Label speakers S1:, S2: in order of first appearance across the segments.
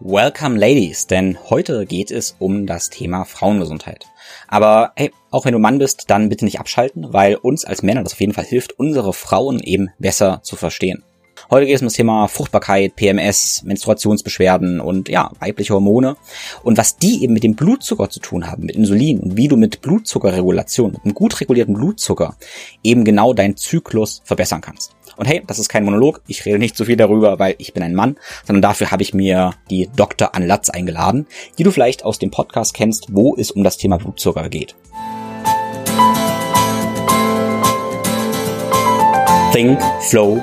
S1: Welcome Ladies, denn heute geht es um das Thema Frauengesundheit. Aber hey, auch wenn du Mann bist, dann bitte nicht abschalten, weil uns als Männer das auf jeden Fall hilft, unsere Frauen eben besser zu verstehen. Heute geht es um das Thema Fruchtbarkeit, PMS, Menstruationsbeschwerden und ja, weibliche Hormone und was die eben mit dem Blutzucker zu tun haben, mit Insulin und wie du mit Blutzuckerregulation, mit einem gut regulierten Blutzucker eben genau deinen Zyklus verbessern kannst. Und hey, das ist kein Monolog, ich rede nicht zu viel darüber, weil ich bin ein Mann, sondern dafür habe ich mir die Dr. Anne Latz eingeladen, die du vielleicht aus dem Podcast kennst, wo es um das Thema Blutzucker geht. Think, Flow,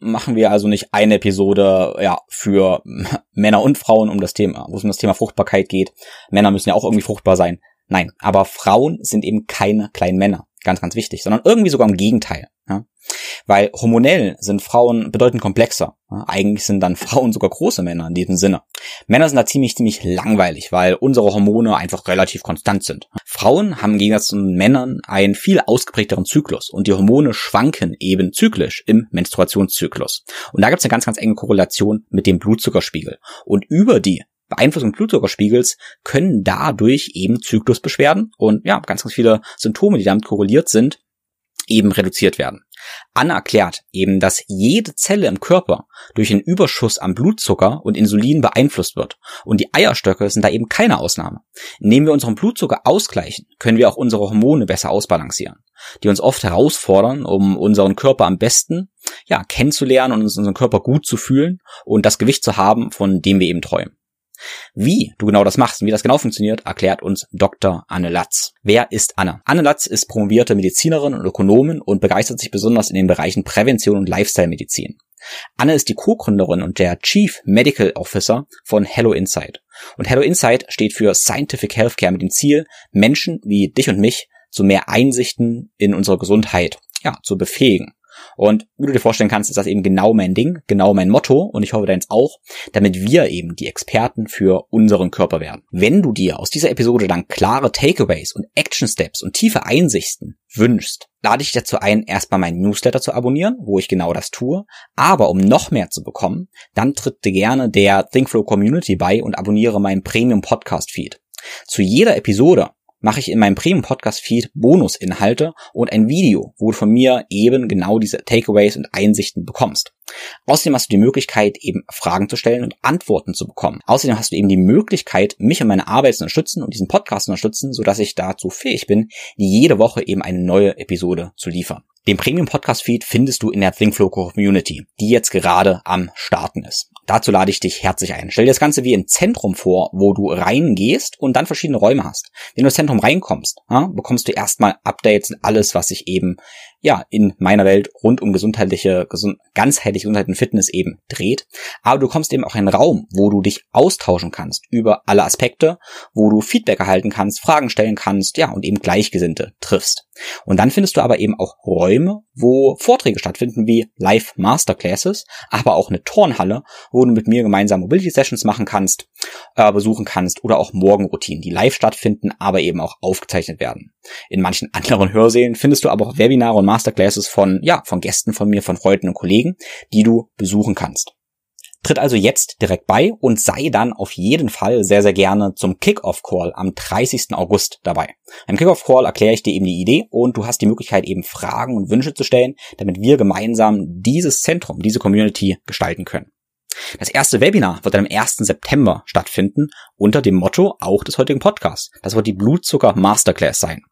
S1: Machen wir also nicht eine Episode ja für Männer und Frauen um das Thema, wo es um das Thema Fruchtbarkeit geht. Männer müssen ja auch irgendwie fruchtbar sein. Nein, aber Frauen sind eben keine kleinen Männer. Ganz, ganz wichtig, sondern irgendwie sogar im Gegenteil. Ja? Weil hormonell sind Frauen bedeutend komplexer. Ja? Eigentlich sind dann Frauen sogar große Männer in diesem Sinne. Männer sind da ziemlich, ziemlich langweilig, weil unsere Hormone einfach relativ konstant sind. Frauen haben im Gegensatz zu Männern einen viel ausgeprägteren Zyklus und die Hormone schwanken eben zyklisch im Menstruationszyklus. Und da gibt es eine ganz, ganz enge Korrelation mit dem Blutzuckerspiegel. Und über die Beeinflussung Blutzuckerspiegels können dadurch eben Zyklusbeschwerden und ja, ganz, ganz viele Symptome, die damit korreliert sind, eben reduziert werden. Anna erklärt eben, dass jede Zelle im Körper durch einen Überschuss an Blutzucker und Insulin beeinflusst wird. Und die Eierstöcke sind da eben keine Ausnahme. Indem wir unseren Blutzucker ausgleichen, können wir auch unsere Hormone besser ausbalancieren, die uns oft herausfordern, um unseren Körper am besten ja, kennenzulernen und unseren Körper gut zu fühlen und das Gewicht zu haben, von dem wir eben träumen. Wie du genau das machst und wie das genau funktioniert, erklärt uns Dr. Anne Latz. Wer ist Anne? Anne Latz ist promovierte Medizinerin und Ökonomin und begeistert sich besonders in den Bereichen Prävention und Lifestyle-Medizin. Anne ist die Co-Gründerin und der Chief Medical Officer von Hello Insight. Und Hello Insight steht für Scientific Healthcare mit dem Ziel, Menschen wie dich und mich zu mehr Einsichten in unsere Gesundheit ja, zu befähigen. Und wie du dir vorstellen kannst, ist das eben genau mein Ding, genau mein Motto und ich hoffe deins auch, damit wir eben die Experten für unseren Körper werden. Wenn du dir aus dieser Episode dann klare Takeaways und Action Steps und tiefe Einsichten wünschst, lade ich dazu ein, erstmal meinen Newsletter zu abonnieren, wo ich genau das tue. Aber um noch mehr zu bekommen, dann tritt dir gerne der ThinkFlow Community bei und abonniere meinen Premium Podcast Feed. Zu jeder Episode mache ich in meinem Premium-Podcast-Feed Bonusinhalte und ein Video, wo du von mir eben genau diese Takeaways und Einsichten bekommst. Außerdem hast du die Möglichkeit, eben Fragen zu stellen und Antworten zu bekommen. Außerdem hast du eben die Möglichkeit, mich und meine Arbeit zu unterstützen und diesen Podcast zu unterstützen, sodass ich dazu fähig bin, jede Woche eben eine neue Episode zu liefern. Den Premium Podcast Feed findest du in der ThinkFlow Community, die jetzt gerade am Starten ist. Dazu lade ich dich herzlich ein. Stell dir das Ganze wie ein Zentrum vor, wo du reingehst und dann verschiedene Räume hast. Wenn du ins Zentrum reinkommst, ja, bekommst du erstmal Updates und alles, was sich eben ja, in meiner Welt rund um gesundheitliche, gesund, ganzheitliche Gesundheit und Fitness eben dreht. Aber du kommst eben auch in einen Raum, wo du dich austauschen kannst über alle Aspekte, wo du Feedback erhalten kannst, Fragen stellen kannst, ja, und eben Gleichgesinnte triffst. Und dann findest du aber eben auch Räume, wo Vorträge stattfinden wie Live Masterclasses, aber auch eine Turnhalle, wo du mit mir gemeinsam Mobility Sessions machen kannst, äh, besuchen kannst oder auch Morgenroutinen, die live stattfinden, aber eben auch aufgezeichnet werden. In manchen anderen Hörsälen findest du aber auch Webinare und Masterclasses von, ja, von Gästen von mir, von Freunden und Kollegen, die du besuchen kannst. Tritt also jetzt direkt bei und sei dann auf jeden Fall sehr, sehr gerne zum Kickoff-Call am 30. August dabei. Im Kickoff-Call erkläre ich dir eben die Idee und du hast die Möglichkeit eben Fragen und Wünsche zu stellen, damit wir gemeinsam dieses Zentrum, diese Community gestalten können. Das erste Webinar wird dann am 1. September stattfinden, unter dem Motto auch des heutigen Podcasts. Das wird die Blutzucker Masterclass sein.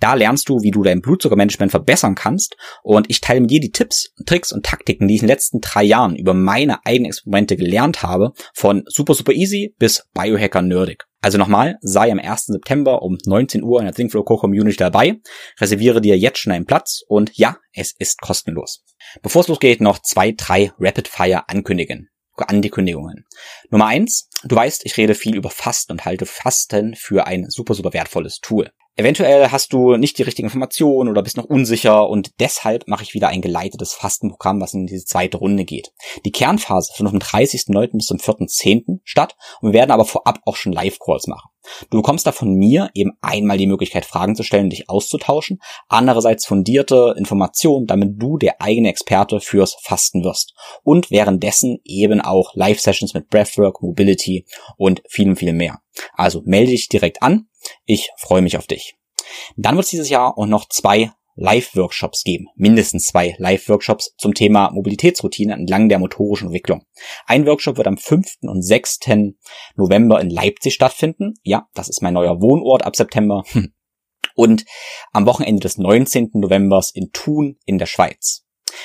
S1: Da lernst du, wie du dein Blutzuckermanagement verbessern kannst und ich teile mit dir die Tipps, Tricks und Taktiken, die ich in den letzten drei Jahren über meine eigenen Experimente gelernt habe, von super, super easy bis Biohacker nerdig. Also nochmal, sei am 1. September um 19 Uhr in der Thinkflow Co Community dabei, reserviere dir jetzt schon einen Platz und ja, es ist kostenlos. Bevor es losgeht, noch zwei, drei Rapid Fire ankündigen. Ankündigungen. Nummer eins, du weißt, ich rede viel über Fasten und halte Fasten für ein super, super wertvolles Tool. Eventuell hast du nicht die richtigen Informationen oder bist noch unsicher und deshalb mache ich wieder ein geleitetes Fastenprogramm, was in diese zweite Runde geht. Die Kernphase findet vom 30.09. bis zum 4.10. statt und wir werden aber vorab auch schon Live-Calls machen. Du bekommst da von mir eben einmal die Möglichkeit, Fragen zu stellen, dich auszutauschen, andererseits fundierte Informationen, damit du der eigene Experte fürs Fasten wirst und währenddessen eben auch Live-Sessions mit Breathwork, Mobility und vielem, viel mehr. Also melde dich direkt an. Ich freue mich auf dich. Dann wird es dieses Jahr auch noch zwei Live-Workshops geben. Mindestens zwei Live-Workshops zum Thema Mobilitätsroutine entlang der motorischen Entwicklung. Ein Workshop wird am 5. und 6. November in Leipzig stattfinden. Ja, das ist mein neuer Wohnort ab September. Und am Wochenende des 19. Novembers in Thun in der Schweiz.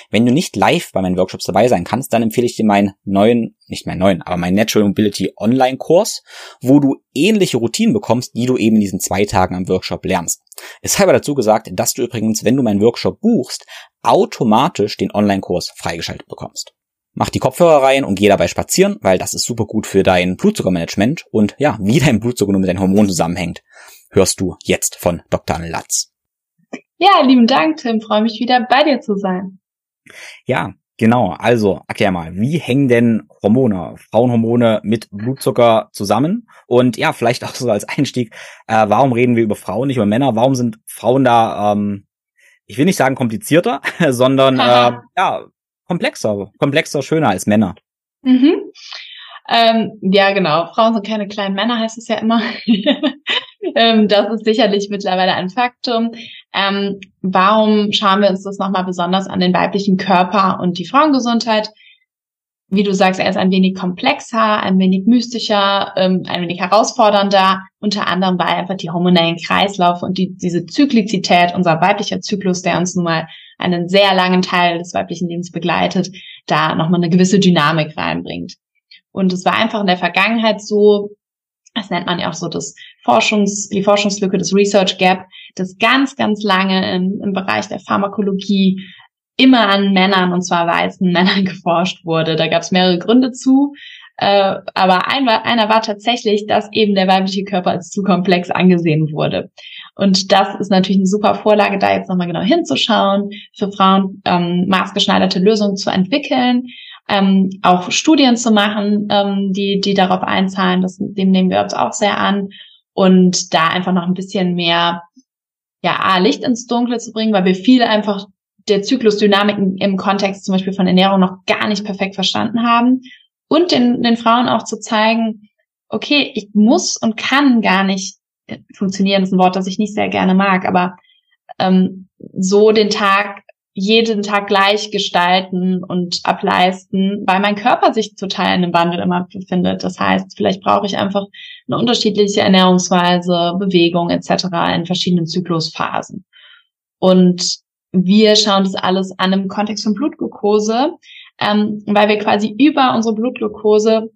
S1: Wenn du nicht live bei meinen Workshops dabei sein kannst, dann empfehle ich dir meinen neuen, nicht meinen neuen, aber meinen Natural Mobility Online Kurs, wo du ähnliche Routinen bekommst, die du eben in diesen zwei Tagen am Workshop lernst. Es sei aber dazu gesagt, dass du übrigens, wenn du meinen Workshop buchst, automatisch den Online-Kurs freigeschaltet bekommst. Mach die Kopfhörer rein und geh dabei spazieren, weil das ist super gut für dein Blutzuckermanagement und ja, wie dein Blutzucker nur mit deinen Hormonen zusammenhängt, hörst du jetzt von Dr. Latz.
S2: Ja, lieben Dank, Tim. Freue mich wieder bei dir zu sein.
S1: Ja, genau. Also erklär mal, wie hängen denn Hormone, Frauenhormone mit Blutzucker zusammen? Und ja, vielleicht auch so als Einstieg, äh, warum reden wir über Frauen, nicht über Männer? Warum sind Frauen da, ähm, ich will nicht sagen komplizierter, sondern äh, ja, komplexer, komplexer, schöner als Männer?
S2: Mhm. Ähm, ja, genau. Frauen sind keine kleinen Männer, heißt es ja immer. ähm, das ist sicherlich mittlerweile ein Faktum. Ähm, warum schauen wir uns das nochmal besonders an den weiblichen Körper und die Frauengesundheit? Wie du sagst, er ist ein wenig komplexer, ein wenig mystischer, ähm, ein wenig herausfordernder. Unter anderem, weil einfach die hormonellen Kreislaufe und die, diese Zyklizität, unser weiblicher Zyklus, der uns nun mal einen sehr langen Teil des weiblichen Lebens begleitet, da nochmal eine gewisse Dynamik reinbringt. Und es war einfach in der Vergangenheit so, das nennt man ja auch so das Forschungs, die Forschungslücke, das Research Gap, das ganz, ganz lange im, im Bereich der Pharmakologie immer an Männern, und zwar weißen Männern geforscht wurde. Da gab es mehrere Gründe zu. Äh, aber ein, einer war tatsächlich, dass eben der weibliche Körper als zu komplex angesehen wurde. Und das ist natürlich eine super Vorlage, da jetzt nochmal genau hinzuschauen, für Frauen ähm, maßgeschneiderte Lösungen zu entwickeln ähm, auch Studien zu machen, ähm, die, die darauf einzahlen. Das, dem nehmen wir uns auch sehr an. Und da einfach noch ein bisschen mehr, ja, A, Licht ins Dunkle zu bringen, weil wir viele einfach der Zyklusdynamiken im Kontext zum Beispiel von Ernährung noch gar nicht perfekt verstanden haben. Und den, den Frauen auch zu zeigen, okay, ich muss und kann gar nicht äh, funktionieren, ist ein Wort, das ich nicht sehr gerne mag, aber ähm, so den Tag jeden Tag gleich gestalten und ableisten, weil mein Körper sich total in einem Wandel immer befindet. Das heißt, vielleicht brauche ich einfach eine unterschiedliche Ernährungsweise, Bewegung etc. in verschiedenen Zyklusphasen. Und wir schauen das alles an im Kontext von Blutglucose, ähm, weil wir quasi über unsere Blutglucose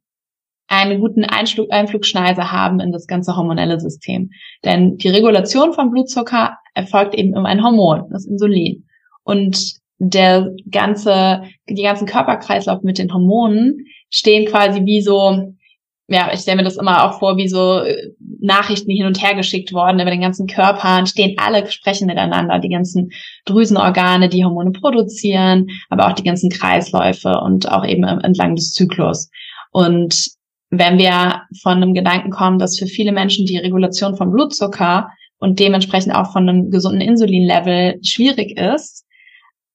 S2: einen guten Einflug, Einflugschneise haben in das ganze hormonelle System. Denn die Regulation von Blutzucker erfolgt eben um ein Hormon, das Insulin. Und der ganze, die ganzen Körperkreislauf mit den Hormonen stehen quasi wie so, ja, ich stelle mir das immer auch vor, wie so äh, Nachrichten hin und her geschickt worden über den ganzen Körper, stehen alle sprechen miteinander, die ganzen Drüsenorgane, die Hormone produzieren, aber auch die ganzen Kreisläufe und auch eben entlang des Zyklus. Und wenn wir von einem Gedanken kommen, dass für viele Menschen die Regulation von Blutzucker und dementsprechend auch von einem gesunden Insulinlevel schwierig ist,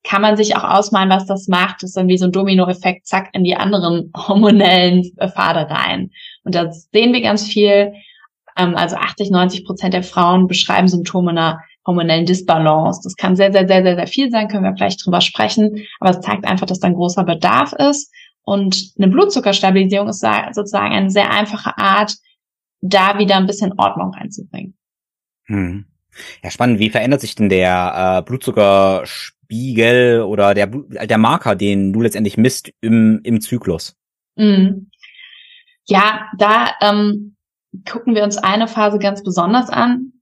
S2: kann man sich auch ausmalen, was das macht. Das ist dann wie so ein Dominoeffekt, zack, in die anderen hormonellen Pfade rein. Und da sehen wir ganz viel. Ähm, also 80, 90 Prozent der Frauen beschreiben Symptome einer hormonellen Disbalance. Das kann sehr, sehr, sehr, sehr, sehr viel sein, können wir gleich drüber sprechen. Aber es zeigt einfach, dass da ein großer Bedarf ist. Und eine Blutzuckerstabilisierung ist sozusagen eine sehr einfache Art, da wieder ein bisschen Ordnung reinzubringen.
S1: Hm. Ja, spannend. Wie verändert sich denn der äh, Blutzucker Spiegel oder der, der Marker, den du letztendlich misst im, im Zyklus?
S2: Mhm. Ja, da ähm, gucken wir uns eine Phase ganz besonders an,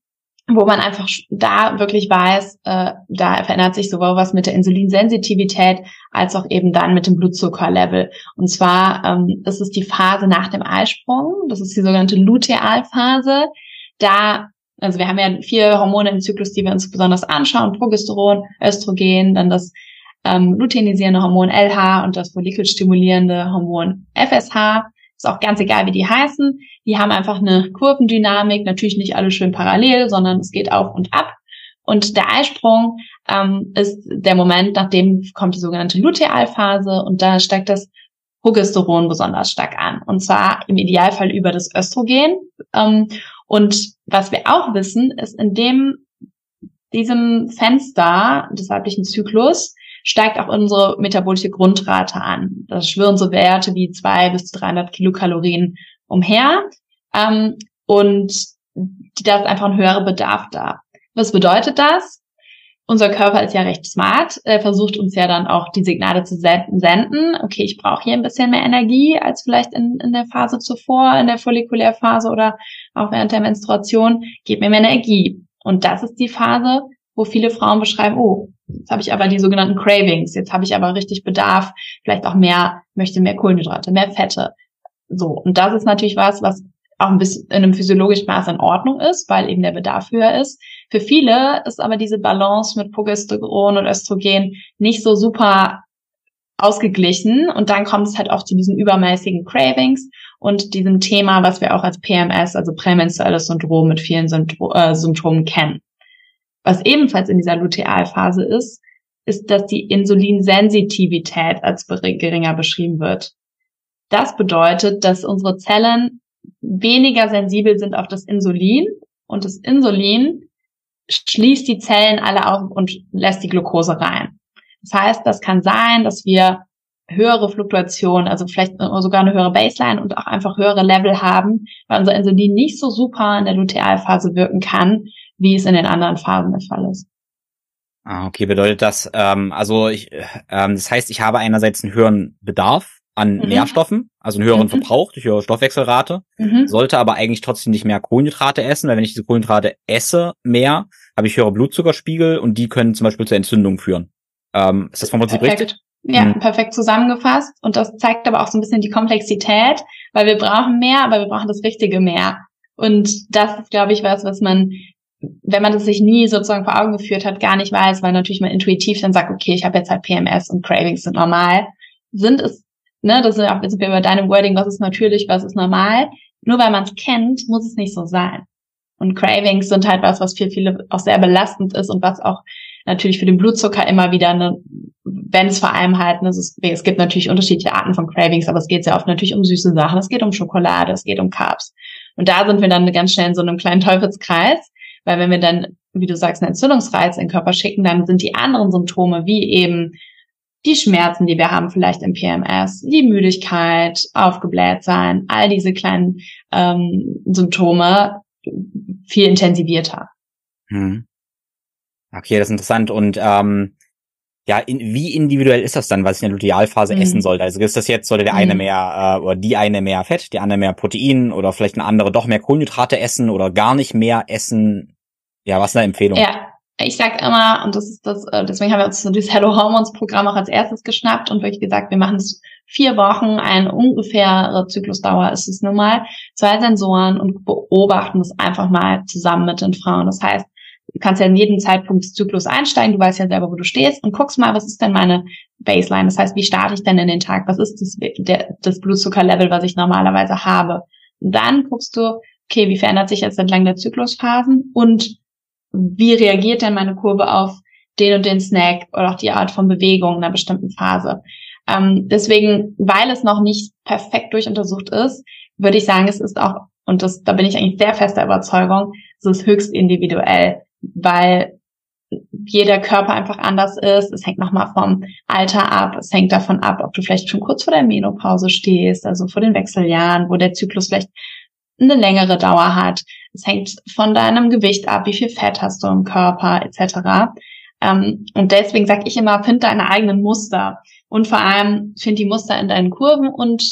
S2: wo man einfach da wirklich weiß, äh, da verändert sich sowohl was mit der Insulinsensitivität als auch eben dann mit dem Blutzuckerlevel. Und zwar ähm, ist die Phase nach dem Eisprung, das ist die sogenannte Lutealphase. Da, also wir haben ja vier Hormone im Zyklus, die wir uns besonders anschauen: Progesteron, Östrogen, dann das ähm, luteinisierende Hormon LH und das follikelstimulierende Hormon FSH. Ist auch ganz egal, wie die heißen. Die haben einfach eine Kurvendynamik, natürlich nicht alle schön parallel, sondern es geht auf und ab. Und der Eisprung ähm, ist der Moment, nachdem kommt die sogenannte Lutealphase und da steigt das Progesteron besonders stark an. Und zwar im Idealfall über das Östrogen. Ähm, und was wir auch wissen, ist in dem, diesem Fenster des weiblichen Zyklus steigt auch unsere metabolische Grundrate an. Das schwirren so Werte wie zwei bis 300 Kilokalorien umher. Ähm, und da ist einfach ein höherer Bedarf da. Was bedeutet das? Unser Körper ist ja recht smart, er versucht uns ja dann auch die Signale zu senden. Okay, ich brauche hier ein bisschen mehr Energie als vielleicht in, in der Phase zuvor, in der Follikulärphase oder auch während der Menstruation. Gib mir mehr Energie. Und das ist die Phase, wo viele Frauen beschreiben, oh, Jetzt habe ich aber die sogenannten Cravings. Jetzt habe ich aber richtig Bedarf, vielleicht auch mehr, möchte mehr Kohlenhydrate, mehr Fette. So. Und das ist natürlich was, was auch ein bisschen in einem physiologischen Maß in Ordnung ist, weil eben der Bedarf höher ist. Für viele ist aber diese Balance mit Progesteron und Östrogen nicht so super ausgeglichen und dann kommt es halt auch zu diesen übermäßigen Cravings und diesem Thema, was wir auch als PMS, also prämenstruelles Syndrom mit vielen Symptom äh, Symptomen kennen. Was ebenfalls in dieser Lutealphase ist, ist, dass die Insulinsensitivität als geringer beschrieben wird. Das bedeutet, dass unsere Zellen weniger sensibel sind auf das Insulin und das Insulin schließt die Zellen alle auf und lässt die Glucose rein. Das heißt, das kann sein, dass wir höhere Fluktuationen, also vielleicht sogar eine höhere Baseline und auch einfach höhere Level haben, weil unser Insulin nicht so super in der Lutealphase wirken kann, wie es in den anderen Phasen der Fall ist.
S1: Ah, okay, bedeutet das, ähm, also ich, ähm, das heißt, ich habe einerseits einen höheren Bedarf an mhm. Nährstoffen, also einen höheren mhm. Verbrauch durch höhere Stoffwechselrate, mhm. sollte aber eigentlich trotzdem nicht mehr Kohlenhydrate essen, weil wenn ich diese Kohlenhydrate esse mehr, habe ich höhere Blutzuckerspiegel und die können zum Beispiel zur Entzündung führen. Ähm, ist das vom Prinzip
S2: perfekt.
S1: richtig?
S2: Ja, mhm. perfekt zusammengefasst. Und das zeigt aber auch so ein bisschen die Komplexität, weil wir brauchen mehr, aber wir brauchen das richtige mehr. Und das ist, glaube ich, was, was man wenn man das sich nie sozusagen vor Augen geführt hat, gar nicht weiß, weil natürlich man intuitiv dann sagt, okay, ich habe jetzt halt PMS und Cravings sind normal, sind es, ne, das sind auch wir bei deinem Wording, was ist natürlich, was ist normal. Nur weil man es kennt, muss es nicht so sein. Und Cravings sind halt was, was für viele auch sehr belastend ist und was auch natürlich für den Blutzucker immer wieder eine, wenn es vor allem halt, ne, es, ist, es gibt natürlich unterschiedliche Arten von Cravings, aber es geht sehr oft natürlich um süße Sachen, es geht um Schokolade, es geht um Carbs. Und da sind wir dann ganz schnell in so einem kleinen Teufelskreis, weil wenn wir dann, wie du sagst, einen Entzündungsreiz in den Körper schicken, dann sind die anderen Symptome, wie eben die Schmerzen, die wir haben, vielleicht im PMS, die Müdigkeit, aufgebläht sein, all diese kleinen ähm, Symptome viel intensivierter.
S1: Hm. Okay, das ist interessant. Und ähm, ja, in, wie individuell ist das dann, was ich in der Lutealphase mhm. essen sollte? Also ist das jetzt, sollte der eine mhm. mehr äh, oder die eine mehr Fett, die andere mehr Protein oder vielleicht eine andere doch mehr Kohlenhydrate essen oder gar nicht mehr essen? Ja, was ist eine Empfehlung?
S2: Ja, ich sag immer, und das ist das, äh, deswegen haben wir uns dieses Hello Hormones Programm auch als erstes geschnappt und wirklich gesagt, wir machen es vier Wochen, eine ungefähre Zyklusdauer ist es nun mal, zwei Sensoren und beobachten es einfach mal zusammen mit den Frauen. Das heißt, du kannst ja in jedem Zeitpunkt des Zyklus einsteigen, du weißt ja selber, wo du stehst und guckst mal, was ist denn meine Baseline? Das heißt, wie starte ich denn in den Tag? Was ist das, der, das Blutzuckerlevel, was ich normalerweise habe? Und dann guckst du, okay, wie verändert sich jetzt entlang der Zyklusphasen und wie reagiert denn meine Kurve auf den und den Snack oder auch die Art von Bewegung in einer bestimmten Phase? Ähm, deswegen, weil es noch nicht perfekt durchuntersucht ist, würde ich sagen, es ist auch, und das, da bin ich eigentlich sehr fester Überzeugung, es ist höchst individuell weil jeder Körper einfach anders ist. Es hängt nochmal vom Alter ab. Es hängt davon ab, ob du vielleicht schon kurz vor der Menopause stehst, also vor den Wechseljahren, wo der Zyklus vielleicht eine längere Dauer hat. Es hängt von deinem Gewicht ab, wie viel Fett hast du im Körper etc. Ähm, und deswegen sage ich immer, find deine eigenen Muster und vor allem find die Muster in deinen Kurven und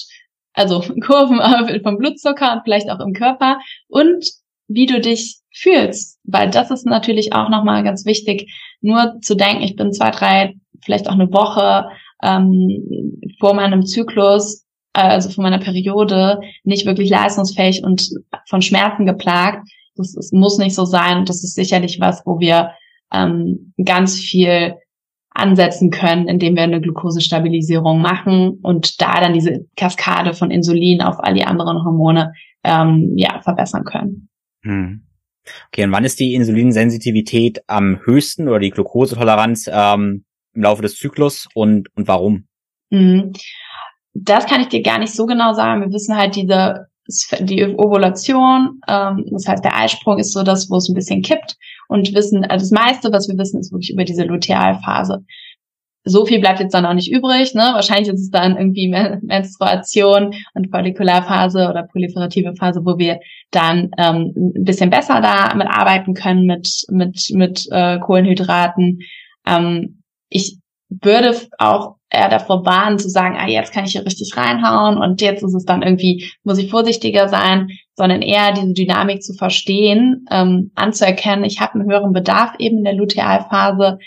S2: also Kurven vom Blutzucker und vielleicht auch im Körper und wie du dich fühlst, weil das ist natürlich auch nochmal ganz wichtig, nur zu denken, ich bin zwei, drei, vielleicht auch eine Woche ähm, vor meinem Zyklus, äh, also vor meiner Periode, nicht wirklich leistungsfähig und von Schmerzen geplagt. Das, das muss nicht so sein. Das ist sicherlich was, wo wir ähm, ganz viel ansetzen können, indem wir eine Glukosestabilisierung machen und da dann diese Kaskade von Insulin auf all die anderen Hormone ähm, ja verbessern können. Hm.
S1: Okay, und wann ist die Insulinsensitivität am höchsten oder die Glukosetoleranz ähm, im Laufe des Zyklus und, und warum?
S2: Mhm. Das kann ich dir gar nicht so genau sagen. Wir wissen halt diese die Ovulation, ähm, das heißt der Eisprung ist so das, wo es ein bisschen kippt und wissen, also das meiste, was wir wissen, ist wirklich über diese Lutealphase. So viel bleibt jetzt dann auch nicht übrig, ne? Wahrscheinlich ist es dann irgendwie Menstruation und Follikularphase oder proliferative Phase, wo wir dann ähm, ein bisschen besser damit arbeiten können mit mit mit äh, Kohlenhydraten. Ähm, ich würde auch eher davor warnen zu sagen, ah, jetzt kann ich hier richtig reinhauen und jetzt ist es dann irgendwie, muss ich vorsichtiger sein, sondern eher diese Dynamik zu verstehen, ähm, anzuerkennen, ich habe einen höheren Bedarf eben in der Lutealphase,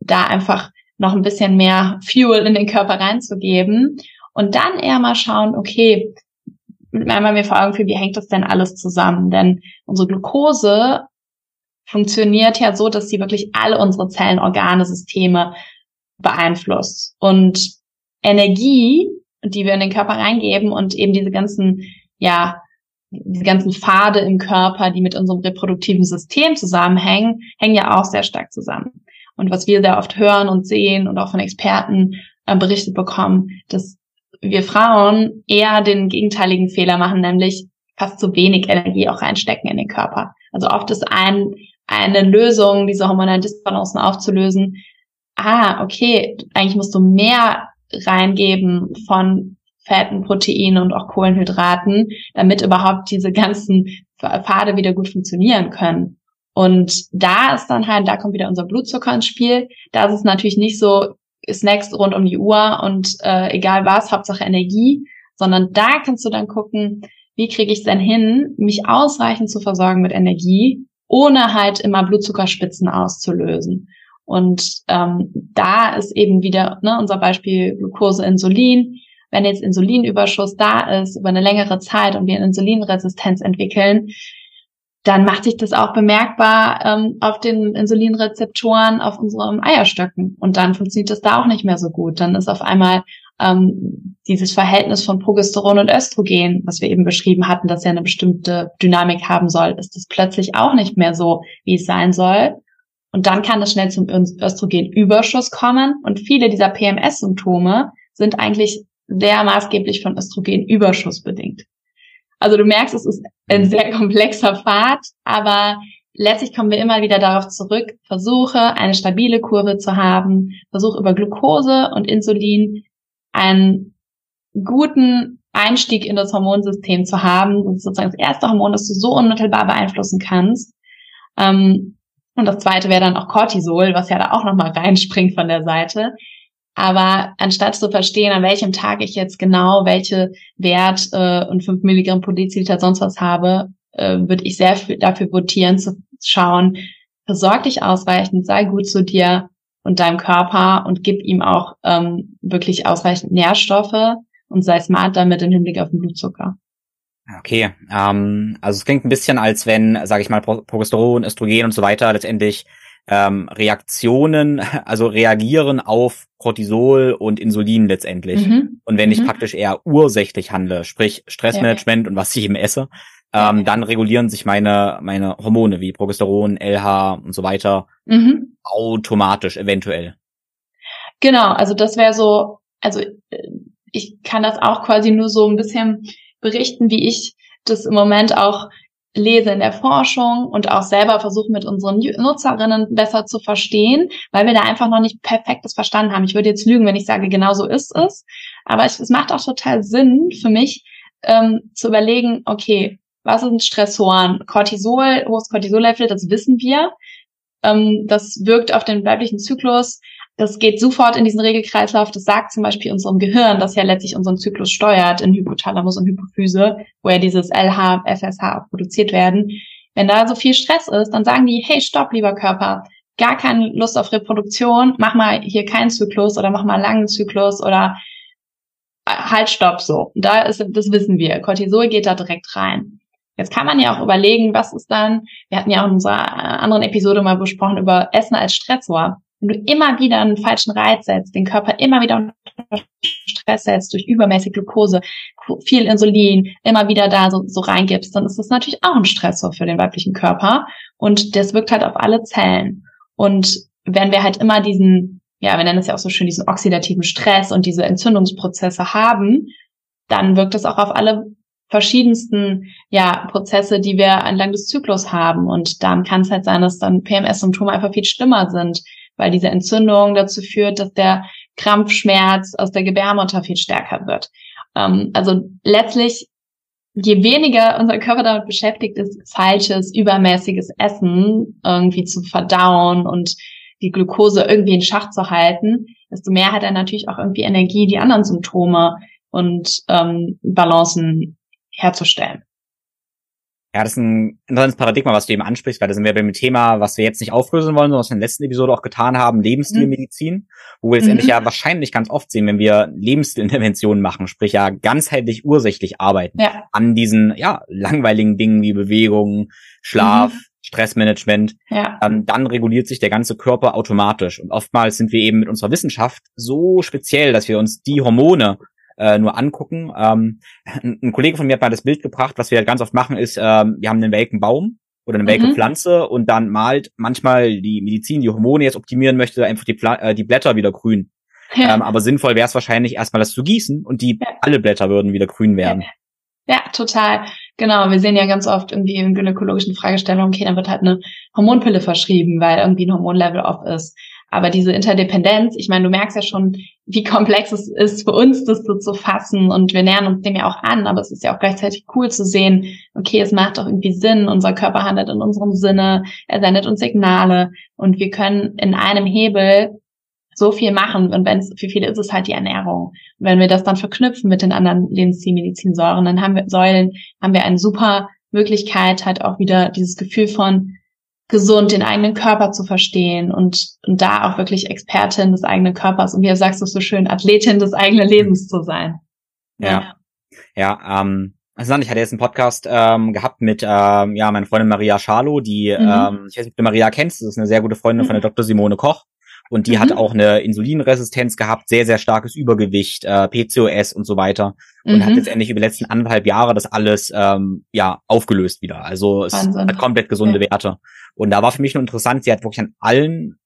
S2: da einfach noch ein bisschen mehr Fuel in den Körper reinzugeben und dann eher mal schauen, okay, einmal mir vor Augen führen, wie hängt das denn alles zusammen? Denn unsere Glucose funktioniert ja so, dass sie wirklich alle unsere Zellen, Organe, Systeme beeinflusst. Und Energie, die wir in den Körper reingeben und eben diese ganzen, ja, diese ganzen Pfade im Körper, die mit unserem reproduktiven System zusammenhängen, hängen ja auch sehr stark zusammen. Und was wir sehr oft hören und sehen und auch von Experten äh, berichtet bekommen, dass wir Frauen eher den gegenteiligen Fehler machen, nämlich fast zu wenig Energie auch reinstecken in den Körper. Also oft ist ein, eine Lösung, diese hormonalen Disbalancen aufzulösen, ah, okay, eigentlich musst du mehr reingeben von Fetten, Proteinen und auch Kohlenhydraten, damit überhaupt diese ganzen Pfade wieder gut funktionieren können. Und da ist dann halt, da kommt wieder unser Blutzucker ins Spiel. Da ist es natürlich nicht so Snacks rund um die Uhr und äh, egal was, Hauptsache Energie, sondern da kannst du dann gucken, wie kriege ich es denn hin, mich ausreichend zu versorgen mit Energie, ohne halt immer Blutzuckerspitzen auszulösen. Und ähm, da ist eben wieder ne, unser Beispiel Glucose, Insulin. Wenn jetzt Insulinüberschuss da ist über eine längere Zeit und wir eine Insulinresistenz entwickeln, dann macht sich das auch bemerkbar ähm, auf den Insulinrezeptoren auf unserem Eierstöcken. Und dann funktioniert das da auch nicht mehr so gut. Dann ist auf einmal ähm, dieses Verhältnis von Progesteron und Östrogen, was wir eben beschrieben hatten, dass ja eine bestimmte Dynamik haben soll, ist das plötzlich auch nicht mehr so, wie es sein soll. Und dann kann es schnell zum Östrogenüberschuss kommen. Und viele dieser PMS-Symptome sind eigentlich sehr maßgeblich von Östrogenüberschuss bedingt. Also du merkst, es ist ein sehr komplexer Pfad, aber letztlich kommen wir immer wieder darauf zurück, versuche eine stabile Kurve zu haben, versuche über Glucose und Insulin einen guten Einstieg in das Hormonsystem zu haben. Das ist sozusagen das erste Hormon, das du so unmittelbar beeinflussen kannst. Ähm, und das zweite wäre dann auch Cortisol, was ja da auch nochmal reinspringt von der Seite. Aber anstatt zu verstehen, an welchem Tag ich jetzt genau welche Wert äh, und 5 Milligramm pro Deziliter sonst was habe, äh, würde ich sehr dafür votieren, zu schauen, versorg dich ausreichend, sei gut zu dir und deinem Körper und gib ihm auch ähm, wirklich ausreichend Nährstoffe und sei smart damit im Hinblick auf den Blutzucker.
S1: Okay, ähm, also es klingt ein bisschen, als wenn, sage ich mal, Progesteron, Östrogen und so weiter letztendlich ähm, Reaktionen, also reagieren auf Cortisol und Insulin letztendlich. Mhm. Und wenn ich mhm. praktisch eher ursächlich handle, sprich Stressmanagement ja. und was ich eben esse, ähm, ja. dann regulieren sich meine meine Hormone wie Progesteron, LH und so weiter mhm. automatisch eventuell.
S2: Genau, also das wäre so, also äh, ich kann das auch quasi nur so ein bisschen berichten, wie ich das im Moment auch lese in der Forschung und auch selber versuche mit unseren Nutzerinnen besser zu verstehen, weil wir da einfach noch nicht perfektes verstanden haben. Ich würde jetzt lügen, wenn ich sage, genau so ist es. Aber es, es macht auch total Sinn für mich, ähm, zu überlegen, okay, was sind Stressoren? Cortisol, hohes Cortisol-Level, das wissen wir. Ähm, das wirkt auf den weiblichen Zyklus das geht sofort in diesen Regelkreislauf. Das sagt zum Beispiel unserem Gehirn, das ja letztlich unseren Zyklus steuert in Hypothalamus und Hypophyse, wo ja dieses LH, FSH produziert werden. Wenn da so viel Stress ist, dann sagen die, hey, stopp, lieber Körper, gar keine Lust auf Reproduktion, mach mal hier keinen Zyklus oder mach mal einen langen Zyklus oder äh, halt, stopp, so. Da ist, das wissen wir. Cortisol geht da direkt rein. Jetzt kann man ja auch überlegen, was ist dann, wir hatten ja auch in unserer anderen Episode mal besprochen über Essen als Stressor wenn du immer wieder einen falschen Reiz setzt, den Körper immer wieder unter Stress setzt durch übermäßig Glucose, viel Insulin, immer wieder da so, so reingibst, dann ist das natürlich auch ein Stressor für den weiblichen Körper und das wirkt halt auf alle Zellen. Und wenn wir halt immer diesen, ja, wir nennen es ja auch so schön, diesen oxidativen Stress und diese Entzündungsprozesse haben, dann wirkt das auch auf alle verschiedensten ja, Prozesse, die wir entlang des Zyklus haben. Und dann kann es halt sein, dass dann PMS-Symptome einfach viel schlimmer sind weil diese Entzündung dazu führt, dass der Krampfschmerz aus der Gebärmutter viel stärker wird. Ähm, also letztlich, je weniger unser Körper damit beschäftigt ist, falsches, übermäßiges Essen irgendwie zu verdauen und die Glucose irgendwie in Schach zu halten, desto mehr hat er natürlich auch irgendwie Energie, die anderen Symptome und ähm, Balancen herzustellen.
S1: Ja, das ist ein interessantes Paradigma, was du eben ansprichst, weil da sind wir beim Thema, was wir jetzt nicht auflösen wollen, sondern was wir in der letzten Episode auch getan haben, Lebensstilmedizin, mhm. wo wir letztendlich mhm. ja wahrscheinlich ganz oft sehen, wenn wir Lebensstilinterventionen machen, sprich ja ganzheitlich ursächlich arbeiten ja. an diesen ja langweiligen Dingen wie Bewegung, Schlaf, mhm. Stressmanagement, ja. ähm, dann reguliert sich der ganze Körper automatisch. Und oftmals sind wir eben mit unserer Wissenschaft so speziell, dass wir uns die Hormone äh, nur angucken. Ähm, ein Kollege von mir hat mal das Bild gebracht, was wir halt ganz oft machen, ist, ähm, wir haben einen welken Baum oder eine welke mhm. Pflanze und dann malt manchmal die Medizin, die Hormone jetzt optimieren möchte, einfach die, Pla äh, die Blätter wieder grün. Ja. Ähm, aber sinnvoll wäre es wahrscheinlich erstmal das zu gießen und die ja. alle Blätter würden wieder grün werden.
S2: Ja. ja, total. Genau, wir sehen ja ganz oft irgendwie in gynäkologischen Fragestellungen, okay, dann wird halt eine Hormonpille verschrieben, weil irgendwie ein Hormonlevel off ist. Aber diese Interdependenz, ich meine, du merkst ja schon, wie komplex es ist für uns, das so zu fassen. Und wir nähern uns dem ja auch an, aber es ist ja auch gleichzeitig cool zu sehen, okay, es macht doch irgendwie Sinn, unser Körper handelt in unserem Sinne, er sendet uns Signale. Und wir können in einem Hebel so viel machen. Und wenn es für viele ist es halt die Ernährung. Und wenn wir das dann verknüpfen mit den anderen Lebenszielmedizinsäuren, dann haben wir Säulen, haben wir eine super Möglichkeit halt auch wieder dieses Gefühl von gesund, den eigenen Körper zu verstehen und, und da auch wirklich Expertin des eigenen Körpers und wie du sagst du so schön, Athletin des eigenen Lebens zu sein.
S1: Ja. Ja, ja ähm, also ich hatte jetzt einen Podcast ähm, gehabt mit ähm, ja meiner Freundin Maria Schalo, die mhm. ähm, ich weiß nicht, ob du Maria kennst, das ist eine sehr gute Freundin mhm. von der Dr. Simone Koch und die mhm. hat auch eine Insulinresistenz gehabt, sehr sehr starkes Übergewicht, äh, PCOS und so weiter und mhm. hat jetzt endlich über die letzten anderthalb Jahre das alles ähm, ja aufgelöst wieder. Also es Wahnsinn. hat komplett gesunde ja. Werte. Und da war für mich nur interessant, sie hat wirklich an allen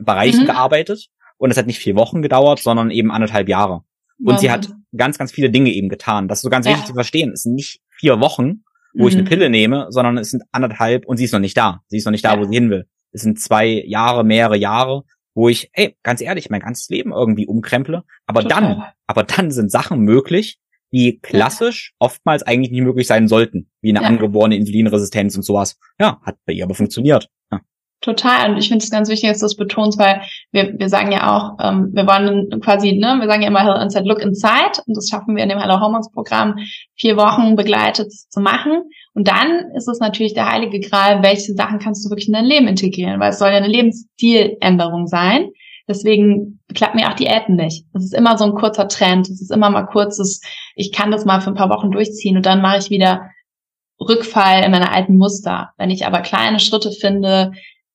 S1: Bereichen mhm. gearbeitet und es hat nicht vier Wochen gedauert, sondern eben anderthalb Jahre. Und wow. sie hat ganz, ganz viele Dinge eben getan. Das ist so ganz ja. wichtig zu verstehen. Es sind nicht vier Wochen, wo mhm. ich eine mhm. Pille nehme, sondern es sind anderthalb und sie ist noch nicht da. Sie ist noch nicht da, ja. wo sie hin will. Es sind zwei Jahre, mehrere Jahre, wo ich, ey, ganz ehrlich, mein ganzes Leben irgendwie umkremple. Aber Total. dann, aber dann sind Sachen möglich, die klassisch oftmals eigentlich nicht möglich sein sollten, wie eine ja. angeborene Insulinresistenz und sowas. Ja, hat bei ihr aber funktioniert. Ja.
S2: Total. Und ich finde es ganz wichtig, dass du das betonst, weil wir, wir sagen ja auch, ähm, wir wollen quasi, ne, wir sagen ja immer Health Inside Look Inside und das schaffen wir in dem Hello Hormones Programm vier Wochen begleitet zu machen. Und dann ist es natürlich der heilige Gral, welche Sachen kannst du wirklich in dein Leben integrieren, weil es soll ja eine Lebensstiländerung sein. Deswegen klappt mir auch Diäten nicht. Es ist immer so ein kurzer Trend. Es ist immer mal kurzes, ich kann das mal für ein paar Wochen durchziehen und dann mache ich wieder Rückfall in meine alten Muster. Wenn ich aber kleine Schritte finde,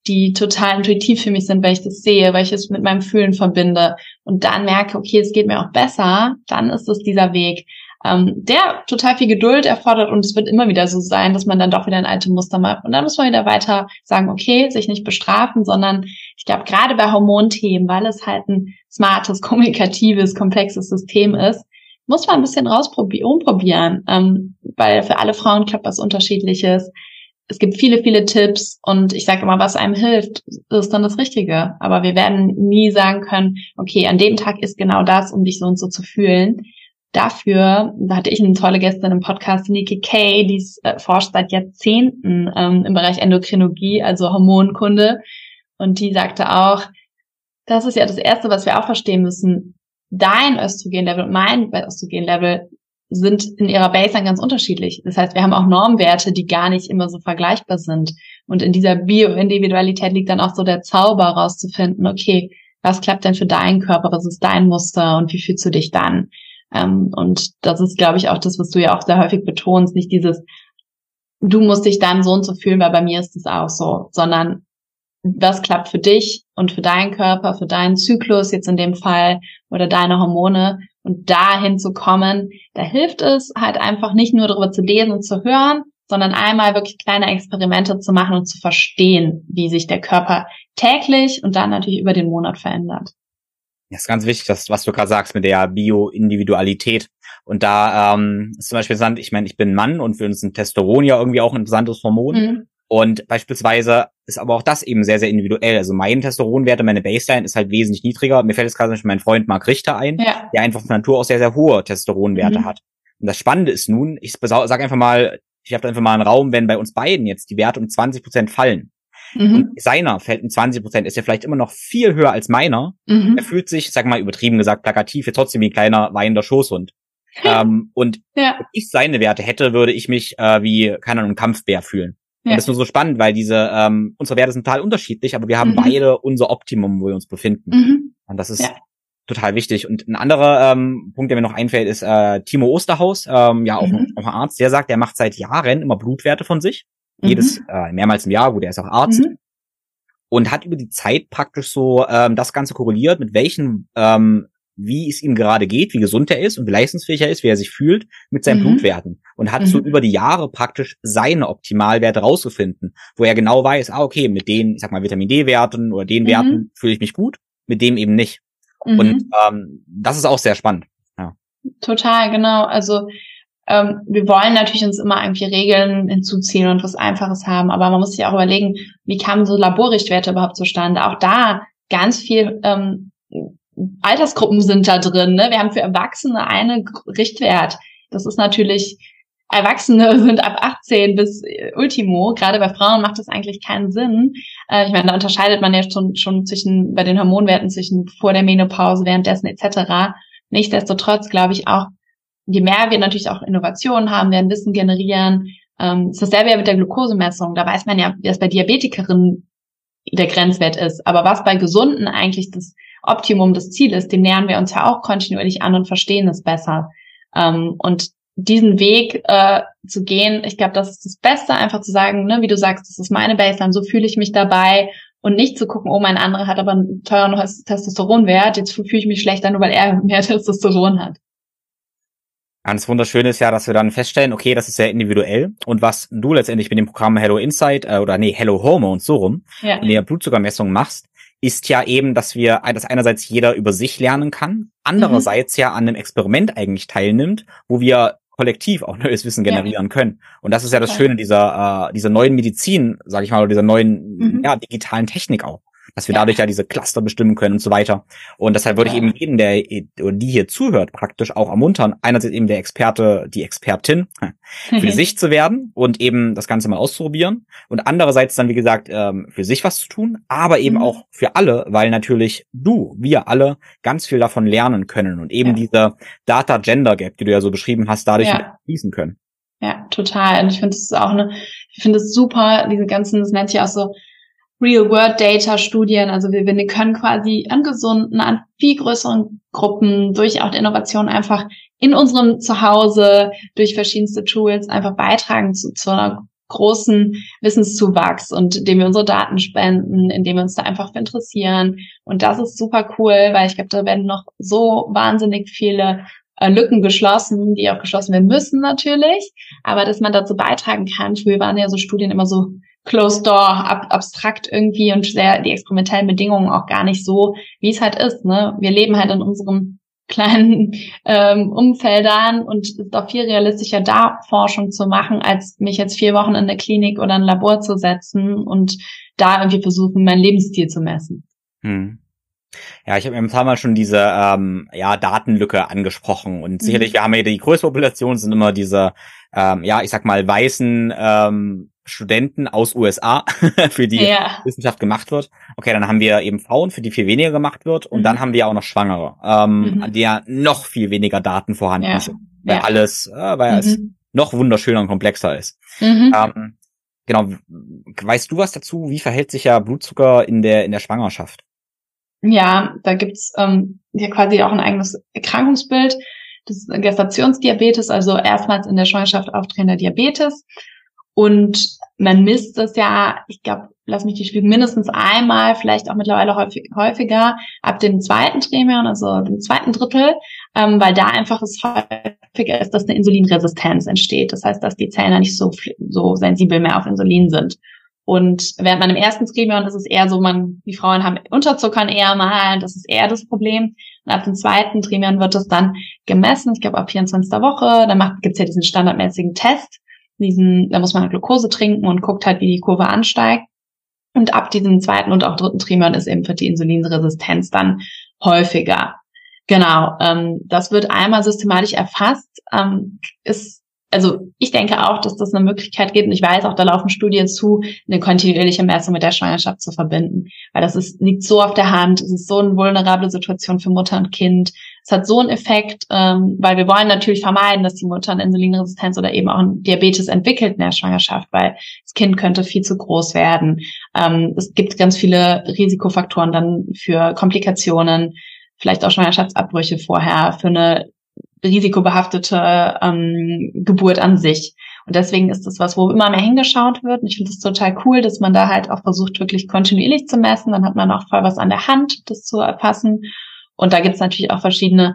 S2: die total intuitiv für mich sind, weil ich das sehe, weil ich es mit meinem Fühlen verbinde und dann merke, okay, es geht mir auch besser, dann ist es dieser Weg ähm, der total viel Geduld erfordert und es wird immer wieder so sein, dass man dann doch wieder ein alte Muster macht. Und dann muss man wieder weiter sagen, okay, sich nicht bestrafen, sondern ich glaube, gerade bei Hormonthemen, weil es halt ein smartes, kommunikatives, komplexes System ist, muss man ein bisschen rausprobieren, ähm, weil für alle Frauen klappt was Unterschiedliches. Es gibt viele, viele Tipps und ich sage immer, was einem hilft, ist dann das Richtige. Aber wir werden nie sagen können, okay, an dem Tag ist genau das, um dich so und so zu fühlen dafür, da hatte ich eine tolle Gästin im Podcast, Niki Kay, die äh, forscht seit Jahrzehnten ähm, im Bereich Endokrinologie, also Hormonkunde. Und die sagte auch, das ist ja das Erste, was wir auch verstehen müssen. Dein Östrogenlevel und mein Östrogenlevel sind in ihrer Baseline ganz unterschiedlich. Das heißt, wir haben auch Normwerte, die gar nicht immer so vergleichbar sind. Und in dieser Bioindividualität liegt dann auch so der Zauber rauszufinden, okay, was klappt denn für deinen Körper, was ist dein Muster und wie fühlst du dich dann? Ähm, und das ist, glaube ich, auch das, was du ja auch sehr häufig betonst, nicht dieses, du musst dich dann so und so fühlen, weil bei mir ist es auch so, sondern was klappt für dich und für deinen Körper, für deinen Zyklus jetzt in dem Fall oder deine Hormone und dahin zu kommen, da hilft es halt einfach nicht nur darüber zu lesen und zu hören, sondern einmal wirklich kleine Experimente zu machen und zu verstehen, wie sich der Körper täglich und dann natürlich über den Monat verändert.
S1: Das ist ganz wichtig, das, was du gerade sagst mit der Bio-Individualität. Und da ähm, ist zum Beispiel interessant, ich meine, ich bin Mann und für uns ein Testosteron ja irgendwie auch ein interessantes Hormon. Mhm. Und beispielsweise ist aber auch das eben sehr, sehr individuell. Also mein Testosteronwerte, meine Baseline ist halt wesentlich niedriger. Mir fällt jetzt gerade mein Freund Marc Richter ein, ja. der einfach von Natur aus sehr, sehr hohe Testosteronwerte mhm. hat. Und das Spannende ist nun, ich sage einfach mal, ich habe einfach mal einen Raum, wenn bei uns beiden jetzt die Werte um 20 Prozent fallen. Mhm. Und seiner fällt um 20 Prozent, ist ja vielleicht immer noch viel höher als meiner. Mhm. Er fühlt sich, sag mal übertrieben gesagt, plakativ, jetzt trotzdem wie ein kleiner weinender Schoßhund. ähm, und ja. wenn ich seine Werte hätte, würde ich mich äh, wie, keine Ahnung, ein Kampfbär fühlen. Ja. Und das ist nur so spannend, weil diese, ähm, unsere Werte sind total unterschiedlich, aber wir haben mhm. beide unser Optimum, wo wir uns befinden. Mhm. Und das ist ja. total wichtig. Und ein anderer ähm, Punkt, der mir noch einfällt, ist äh, Timo Osterhaus, ähm, ja auch, mhm. ein, auch ein Arzt, der sagt, der macht seit Jahren immer Blutwerte von sich. Jedes, mhm. äh, mehrmals im Jahr, wo der ist auch Arzt. Mhm. Und hat über die Zeit praktisch so ähm, das Ganze korreliert, mit welchen ähm, wie es ihm gerade geht, wie gesund er ist und wie leistungsfähig er ist, wie er sich fühlt mit seinen mhm. Blutwerten und hat mhm. so über die Jahre praktisch seine Optimalwerte rausgefunden, wo er genau weiß, ah okay, mit den, ich sag mal Vitamin D-Werten oder den mhm. Werten fühle ich mich gut, mit dem eben nicht. Und mhm. ähm, das ist auch sehr spannend. Ja.
S2: Total, genau. Also ähm, wir wollen natürlich uns immer irgendwie Regeln hinzuziehen und was Einfaches haben, aber man muss sich auch überlegen, wie kamen so Laborrichtwerte überhaupt zustande? Auch da ganz viel ähm, Altersgruppen sind da drin. Ne? Wir haben für Erwachsene einen Richtwert. Das ist natürlich, Erwachsene sind ab 18 bis äh, Ultimo. Gerade bei Frauen macht das eigentlich keinen Sinn. Äh, ich meine, da unterscheidet man ja schon, schon zwischen, bei den Hormonwerten zwischen vor der Menopause, währenddessen etc. Nichtsdestotrotz glaube ich auch, je mehr wir natürlich auch Innovationen haben, werden Wissen generieren. Ähm, ist dasselbe ja mit der Glukosemessung. Da weiß man ja, es bei Diabetikerinnen der Grenzwert ist. Aber was bei Gesunden eigentlich das Optimum das Ziel ist, dem nähern wir uns ja auch kontinuierlich an und verstehen es besser. Ähm, und diesen Weg äh, zu gehen, ich glaube, das ist das Beste, einfach zu sagen, ne, wie du sagst, das ist meine Baseline, so fühle ich mich dabei und nicht zu gucken, oh, mein anderer hat aber einen teuren Testosteronwert, jetzt fühle ich mich schlechter, nur weil er mehr Testosteron hat.
S1: Ja, das Wunderschöne ist ja, dass wir dann feststellen, okay, das ist sehr individuell. Und was du letztendlich mit dem Programm Hello Insight äh, oder nee, Hello Hormones so rum, ja. in der Blutzuckermessung machst, ist ja eben, dass wir, dass einerseits jeder über sich lernen kann, andererseits mhm. ja an einem Experiment eigentlich teilnimmt, wo wir kollektiv auch neues Wissen generieren ja. können. Und das ist ja das Schöne dieser, äh, dieser neuen Medizin, sage ich mal, oder dieser neuen mhm. ja, digitalen Technik auch dass wir dadurch ja diese Cluster bestimmen können und so weiter. Und deshalb würde ich eben jeden, der oder die hier zuhört, praktisch auch ermuntern, einerseits eben der Experte, die Expertin für sich zu werden und eben das Ganze mal auszuprobieren und andererseits dann, wie gesagt, ähm, für sich was zu tun, aber eben mhm. auch für alle, weil natürlich du, wir alle ganz viel davon lernen können und eben ja. diese Data Gender Gap, die du ja so beschrieben hast, dadurch ja. schließen können.
S2: Ja, total. Und ich finde, ist auch eine, ich finde es super, diese ganzen, das nennt sich auch so Real-World-Data-Studien. Also wir, wir können quasi an gesunden, an viel größeren Gruppen durch auch Innovation einfach in unserem Zuhause durch verschiedenste Tools einfach beitragen zu, zu einer großen Wissenszuwachs und indem wir unsere Daten spenden, indem wir uns da einfach für interessieren. Und das ist super cool, weil ich glaube, da werden noch so wahnsinnig viele äh, Lücken geschlossen, die auch geschlossen werden müssen natürlich, aber dass man dazu beitragen kann. Früher waren ja so Studien immer so closed door, ab, abstrakt irgendwie und sehr die experimentellen Bedingungen auch gar nicht so, wie es halt ist. Ne? Wir leben halt in unseren kleinen ähm, Umfeldern und es ist auch viel realistischer, da Forschung zu machen, als mich jetzt vier Wochen in eine Klinik oder ein Labor zu setzen und da irgendwie versuchen, meinen Lebensstil zu messen. Hm.
S1: Ja, ich habe ein paar Mal schon diese ähm, ja, Datenlücke angesprochen und mhm. sicherlich, wir haben ja die größte Population, sind immer diese, ähm, ja, ich sag mal, weißen ähm, Studenten aus USA, für die ja. Wissenschaft gemacht wird. Okay, dann haben wir eben Frauen, für die viel weniger gemacht wird und mhm. dann haben wir auch noch Schwangere, ähm, mhm. an die ja noch viel weniger Daten vorhanden ja. sind, weil ja. alles, äh, weil es mhm. noch wunderschöner und komplexer ist. Mhm. Ähm, genau, weißt du was dazu? Wie verhält sich ja Blutzucker in der in der Schwangerschaft?
S2: Ja, da gibt's ähm, ja quasi auch ein eigenes Erkrankungsbild des Gestationsdiabetes, also erstmals in der Schwangerschaft auftretender Diabetes. Und man misst es ja, ich glaube, lass mich nicht lügen, mindestens einmal, vielleicht auch mittlerweile häufig, häufiger ab dem zweiten Trimester, also dem zweiten Drittel, ähm, weil da einfach es häufiger ist, dass eine Insulinresistenz entsteht. Das heißt, dass die Zellen nicht so, so sensibel mehr auf Insulin sind. Und während man im ersten Trimester ist eher so, man, die Frauen haben Unterzuckern eher mal, das ist eher das Problem. Und ab dem zweiten Trimester wird es dann gemessen, ich glaube ab 24. Woche, dann gibt es ja diesen standardmäßigen Test, diesen, da muss man halt Glucose trinken und guckt halt, wie die Kurve ansteigt. Und ab diesem zweiten und auch dritten Trimester ist eben für die Insulinresistenz dann häufiger. Genau, ähm, das wird einmal systematisch erfasst, ähm, ist also ich denke auch, dass das eine Möglichkeit gibt und ich weiß auch, da laufen Studien zu, eine kontinuierliche Messung mit der Schwangerschaft zu verbinden, weil das ist, liegt so auf der Hand, es ist so eine vulnerable Situation für Mutter und Kind, es hat so einen Effekt, ähm, weil wir wollen natürlich vermeiden, dass die Mutter eine Insulinresistenz oder eben auch einen Diabetes entwickelt in der Schwangerschaft, weil das Kind könnte viel zu groß werden. Ähm, es gibt ganz viele Risikofaktoren dann für Komplikationen, vielleicht auch Schwangerschaftsabbrüche vorher, für eine risikobehaftete ähm, Geburt an sich. Und deswegen ist das was, wo immer mehr hingeschaut wird. Und ich finde es total cool, dass man da halt auch versucht, wirklich kontinuierlich zu messen. Dann hat man auch voll was an der Hand, das zu erfassen. Und da gibt es natürlich auch verschiedene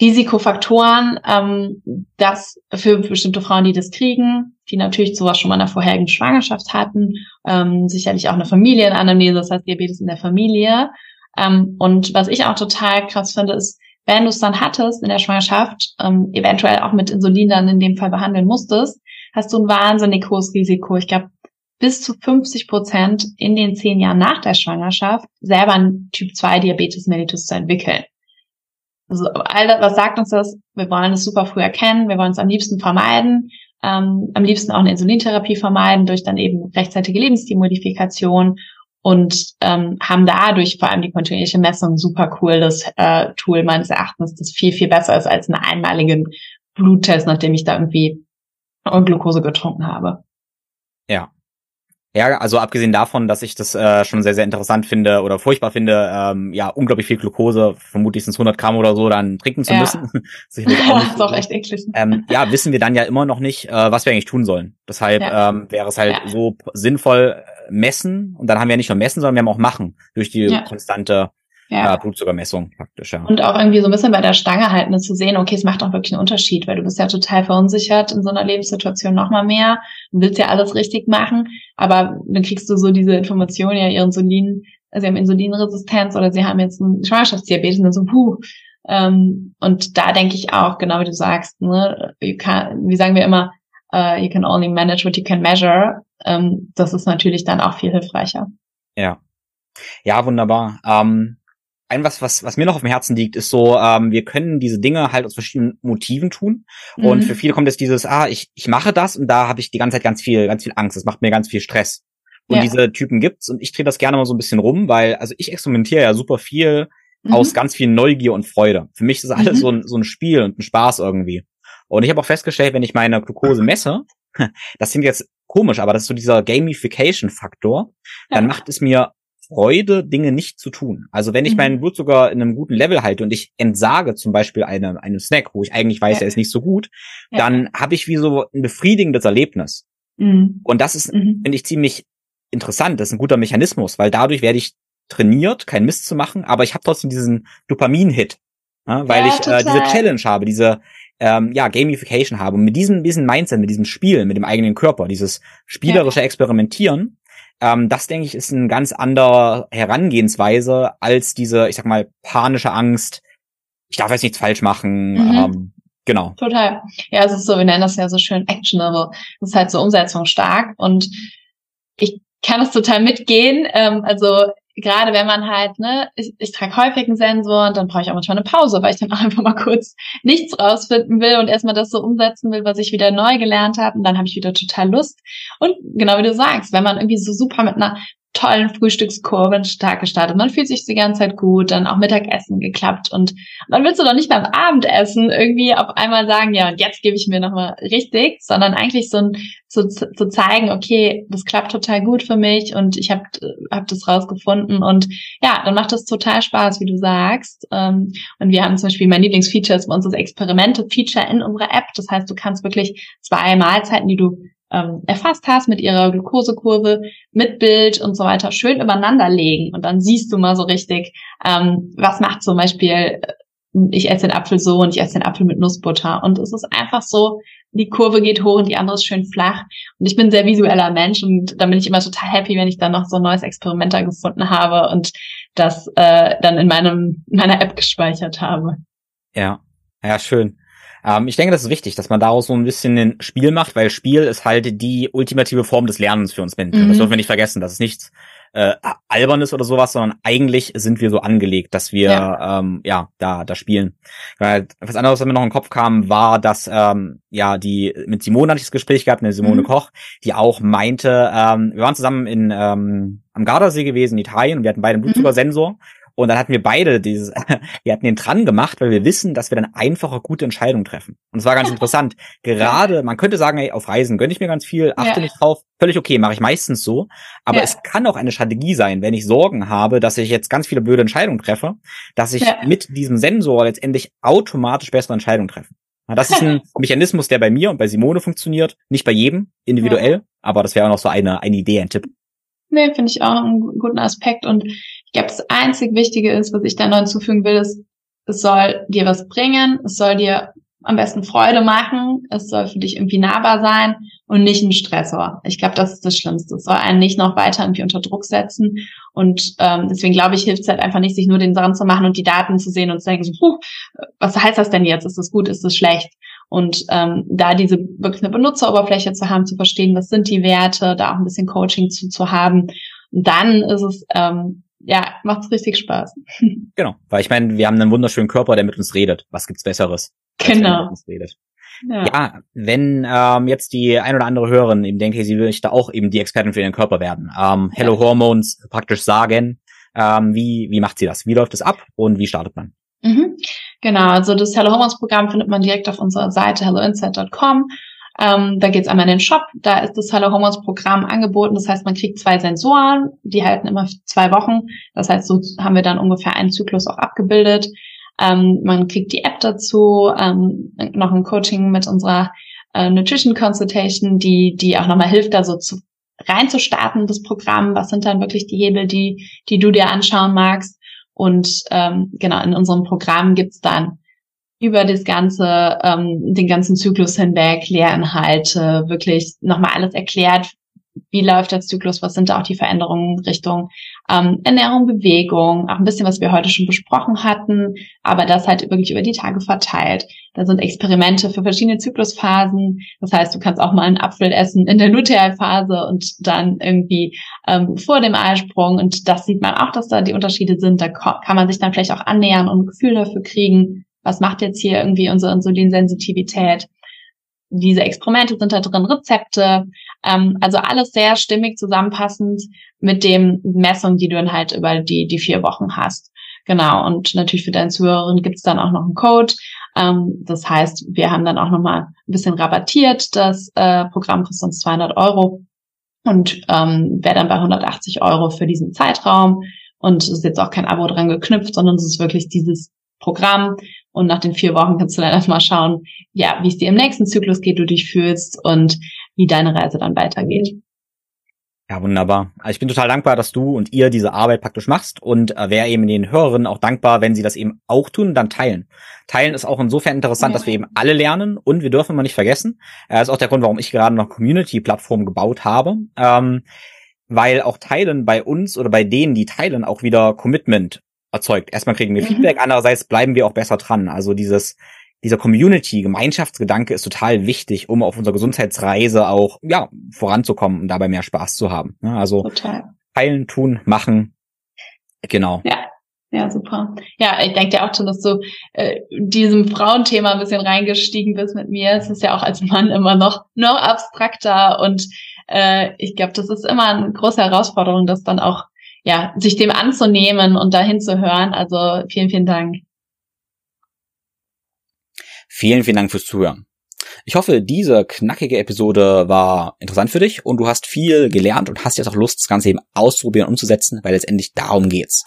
S2: Risikofaktoren, ähm, dass für bestimmte Frauen, die das kriegen, die natürlich sowas schon mal in der vorherigen Schwangerschaft hatten, ähm, sicherlich auch eine Familienanamnese, das heißt Diabetes in der Familie. Ähm, und was ich auch total krass finde, ist, wenn du es dann hattest in der Schwangerschaft, ähm, eventuell auch mit Insulin dann in dem Fall behandeln musstest, hast du ein wahnsinnig hohes Risiko. Ich glaube, bis zu 50 Prozent in den zehn Jahren nach der Schwangerschaft selber einen Typ 2 Diabetes mellitus zu entwickeln. Also all das, was sagt uns das? Wir wollen es super früh erkennen, wir wollen es am liebsten vermeiden, ähm, am liebsten auch eine Insulintherapie vermeiden durch dann eben rechtzeitige Lebensstilmodifikation und ähm, haben dadurch vor allem die kontinuierliche Messung super cooles äh, Tool meines Erachtens, das viel, viel besser ist als einen einmaligen Bluttest, nachdem ich da irgendwie Glucose getrunken habe.
S1: Ja. Ja, also abgesehen davon, dass ich das äh, schon sehr, sehr interessant finde oder furchtbar finde, ähm, ja, unglaublich viel Glucose, vermutlich sind es 100 Gramm oder so, dann trinken zu ja. müssen.
S2: Sicherlich auch nicht. das ist auch echt eklig.
S1: Ähm, ja, wissen wir dann ja immer noch nicht, äh, was wir eigentlich tun sollen. Deshalb ja. ähm, wäre es halt ja. so sinnvoll, messen und dann haben wir nicht nur messen, sondern wir haben auch machen durch die konstante ja. äh, Blutzuckermessung praktisch. Ja.
S2: Und auch irgendwie so ein bisschen bei der Stange halten, zu sehen, okay, es macht auch wirklich einen Unterschied, weil du bist ja total verunsichert in so einer Lebenssituation nochmal mehr und willst ja alles richtig machen, aber dann kriegst du so diese Information, ja, ihr Insulin, also sie haben Insulinresistenz oder sie haben jetzt einen Schwangerschaftsdiabetes und dann so, puh, ähm, und da denke ich auch, genau wie du sagst, ne, can, wie sagen wir immer, uh, you can only manage what you can measure. Ähm, das ist natürlich dann auch viel hilfreicher.
S1: Ja. Ja, wunderbar. Ähm, ein was, was, was mir noch auf dem Herzen liegt, ist so, ähm, wir können diese Dinge halt aus verschiedenen Motiven tun. Mhm. Und für viele kommt es dieses, ah, ich, ich mache das und da habe ich die ganze Zeit ganz viel, ganz viel Angst. Das macht mir ganz viel Stress. Und ja. diese Typen gibt's und ich drehe das gerne mal so ein bisschen rum, weil, also ich experimentiere ja super viel mhm. aus ganz viel Neugier und Freude. Für mich ist das alles mhm. so, ein, so ein Spiel und ein Spaß irgendwie. Und ich habe auch festgestellt, wenn ich meine Glucose messe, das klingt jetzt komisch, aber das ist so dieser Gamification-Faktor, dann macht es mir Freude, Dinge nicht zu tun. Also wenn ich mhm. meinen Blutzucker in einem guten Level halte und ich entsage zum Beispiel einem, einem Snack, wo ich eigentlich weiß, ja. er ist nicht so gut, ja. dann habe ich wie so ein befriedigendes Erlebnis. Mhm. Und das ist, mhm. finde ich, ziemlich interessant. Das ist ein guter Mechanismus, weil dadurch werde ich trainiert, kein Mist zu machen, aber ich habe trotzdem diesen Dopamin-Hit, ja, weil ich äh, diese Challenge habe, diese ähm, ja, Gamification habe. Und mit diesem, diesem Mindset, mit diesem Spiel, mit dem eigenen Körper, dieses spielerische. Experimentieren, ähm, das denke ich ist eine ganz andere Herangehensweise als diese, ich sag mal, panische Angst, ich darf jetzt nichts falsch machen. Mhm. Ähm, genau.
S2: Total. Ja, es ist so, wir nennen das ja so schön actionable. Das ist halt so umsetzungsstark und ich kann es total mitgehen. Ähm, also gerade wenn man halt, ne, ich, ich trage häufig einen Sensor und dann brauche ich auch manchmal eine Pause, weil ich dann auch einfach mal kurz nichts rausfinden will und erstmal das so umsetzen will, was ich wieder neu gelernt habe und dann habe ich wieder total Lust. Und genau wie du sagst, wenn man irgendwie so super mit einer tollen Frühstückskurve einen Tag gestartet. Man fühlt sich die ganze Zeit gut, dann auch Mittagessen geklappt und dann willst du doch nicht beim Abendessen irgendwie auf einmal sagen, ja, und jetzt gebe ich mir nochmal richtig, sondern eigentlich so ein, zu, zu zeigen, okay, das klappt total gut für mich und ich habe hab das rausgefunden und ja, dann macht das total Spaß, wie du sagst. Ähm, und wir haben zum Beispiel mein Lieblingsfeature ist bei uns das Experimente-Feature in unserer App. Das heißt, du kannst wirklich zwei Mahlzeiten, die du ähm, erfasst hast mit ihrer Glukosekurve, mit Bild und so weiter, schön übereinander legen und dann siehst du mal so richtig, ähm, was macht zum Beispiel, äh, ich esse den Apfel so und ich esse den Apfel mit Nussbutter und es ist einfach so, die Kurve geht hoch und die andere ist schön flach und ich bin ein sehr visueller Mensch und da bin ich immer total happy, wenn ich dann noch so ein neues Experiment da gefunden habe und das äh, dann in meinem in meiner App gespeichert habe.
S1: Ja, ja, schön. Ähm, ich denke, das ist wichtig, dass man daraus so ein bisschen ein Spiel macht, weil Spiel ist halt die ultimative Form des Lernens für uns Menschen. Mhm. Das dürfen wir nicht vergessen. Das ist nichts äh, albernes oder sowas, sondern eigentlich sind wir so angelegt, dass wir ja, ähm, ja da da spielen. Weil was anderes, was mir noch in den Kopf kam, war, dass ähm, ja die mit Simone hatte ich das Gespräch gehabt, eine Simone mhm. Koch, die auch meinte, ähm, wir waren zusammen in ähm, am Gardasee gewesen in Italien und wir hatten beide einen mhm. Blutzuckersensor mhm. Und dann hatten wir beide dieses, wir hatten den dran gemacht, weil wir wissen, dass wir dann einfacher gute Entscheidungen treffen. Und es war ganz interessant. Gerade, man könnte sagen, ey, auf Reisen gönne ich mir ganz viel, achte ja. nicht drauf, völlig okay, mache ich meistens so. Aber ja. es kann auch eine Strategie sein, wenn ich Sorgen habe, dass ich jetzt ganz viele blöde Entscheidungen treffe, dass ich ja. mit diesem Sensor letztendlich automatisch bessere Entscheidungen treffe. Das ist ein Mechanismus, der bei mir und bei Simone funktioniert. Nicht bei jedem individuell, aber das wäre auch noch so eine, eine Idee, ein Tipp.
S2: Nee, finde ich auch einen guten Aspekt. Und ich glaube, das einzig Wichtige ist, was ich da noch hinzufügen will, ist, es soll dir was bringen, es soll dir am besten Freude machen, es soll für dich irgendwie nahbar sein und nicht ein Stressor. Ich glaube, das ist das Schlimmste. Es soll einen nicht noch weiter irgendwie unter Druck setzen. Und ähm, deswegen glaube ich, hilft es halt einfach nicht, sich nur den Sachen zu machen und die Daten zu sehen und zu denken, so, puh, was heißt das denn jetzt? Ist das gut? Ist das schlecht? Und ähm, da diese wirklich eine Benutzeroberfläche zu haben, zu verstehen, was sind die Werte, da auch ein bisschen Coaching zu, zu haben. Dann ist es, ähm, ja, macht es richtig Spaß.
S1: Genau, weil ich meine, wir haben einen wunderschönen Körper, der mit uns redet. Was gibt's Besseres?
S2: Genau.
S1: Ja. ja, wenn ähm, jetzt die ein oder andere Hörerin eben denkt, hey, sie möchte auch eben die Expertin für ihren Körper werden, ähm, Hello ja. Hormones praktisch sagen, ähm, wie, wie macht sie das? Wie läuft es ab und wie startet man?
S2: Mhm. Genau, also das Hello Hormones Programm findet man direkt auf unserer Seite helloinsight.com. Ähm, da geht's einmal in den Shop, da ist das Hello Hormones Programm angeboten. Das heißt, man kriegt zwei Sensoren, die halten immer zwei Wochen. Das heißt, so haben wir dann ungefähr einen Zyklus auch abgebildet. Ähm, man kriegt die App dazu, ähm, noch ein Coaching mit unserer äh, Nutrition Consultation, die, die auch nochmal hilft, da so zu, reinzustarten, das Programm. Was sind dann wirklich die Hebel, die, die du dir anschauen magst? Und ähm, genau, in unserem Programm gibt's dann über das ganze, ähm, den ganzen Zyklus hinweg Lehrinhalte, wirklich nochmal alles erklärt, wie läuft der Zyklus, was sind da auch die Veränderungen Richtung ähm, Ernährung, Bewegung, auch ein bisschen, was wir heute schon besprochen hatten, aber das halt wirklich über die Tage verteilt. Da sind Experimente für verschiedene Zyklusphasen. Das heißt, du kannst auch mal einen Apfel essen in der Lutealphase und dann irgendwie ähm, vor dem Eisprung. Und das sieht man auch, dass da die Unterschiede sind. Da kann man sich dann vielleicht auch annähern und ein Gefühl dafür kriegen, was macht jetzt hier irgendwie unsere Insulinsensitivität diese Experimente sind da drin, Rezepte, ähm, also alles sehr stimmig zusammenpassend mit dem Messung, die du dann halt über die, die vier Wochen hast. Genau, und natürlich für deine Zuhörerin gibt's dann auch noch einen Code. Ähm, das heißt, wir haben dann auch nochmal ein bisschen rabattiert. Das äh, Programm kostet uns 200 Euro und ähm, wäre dann bei 180 Euro für diesen Zeitraum. Und es ist jetzt auch kein Abo dran geknüpft, sondern es ist wirklich dieses Programm. Und nach den vier Wochen kannst du dann erstmal schauen, ja, wie es dir im nächsten Zyklus geht, du dich fühlst und wie deine Reise dann weitergeht.
S1: Ja, wunderbar. Also ich bin total dankbar, dass du und ihr diese Arbeit praktisch machst und äh, wäre eben den Hörerinnen auch dankbar, wenn sie das eben auch tun dann teilen. Teilen ist auch insofern interessant, ja. dass wir eben alle lernen und wir dürfen immer nicht vergessen, äh, ist auch der Grund, warum ich gerade noch Community-Plattform gebaut habe, ähm, weil auch Teilen bei uns oder bei denen, die teilen, auch wieder Commitment erzeugt. Erstmal kriegen wir mhm. Feedback, andererseits bleiben wir auch besser dran. Also dieses dieser Community, Gemeinschaftsgedanke ist total wichtig, um auf unserer Gesundheitsreise auch ja voranzukommen und dabei mehr Spaß zu haben. Also total. teilen, tun, machen. Genau.
S2: Ja. Ja, super. Ja, ich denke ja auch schon, dass du äh, diesem Frauenthema ein bisschen reingestiegen bist mit mir. Es ist ja auch als Mann immer noch noch abstrakter und äh, ich glaube, das ist immer eine große Herausforderung, das dann auch ja sich dem anzunehmen und dahin zu hören. Also vielen, vielen Dank.
S1: Vielen, vielen Dank fürs Zuhören. Ich hoffe, diese knackige Episode war interessant für dich und du hast viel gelernt und hast jetzt auch Lust, das Ganze eben auszuprobieren und umzusetzen, weil letztendlich darum geht's.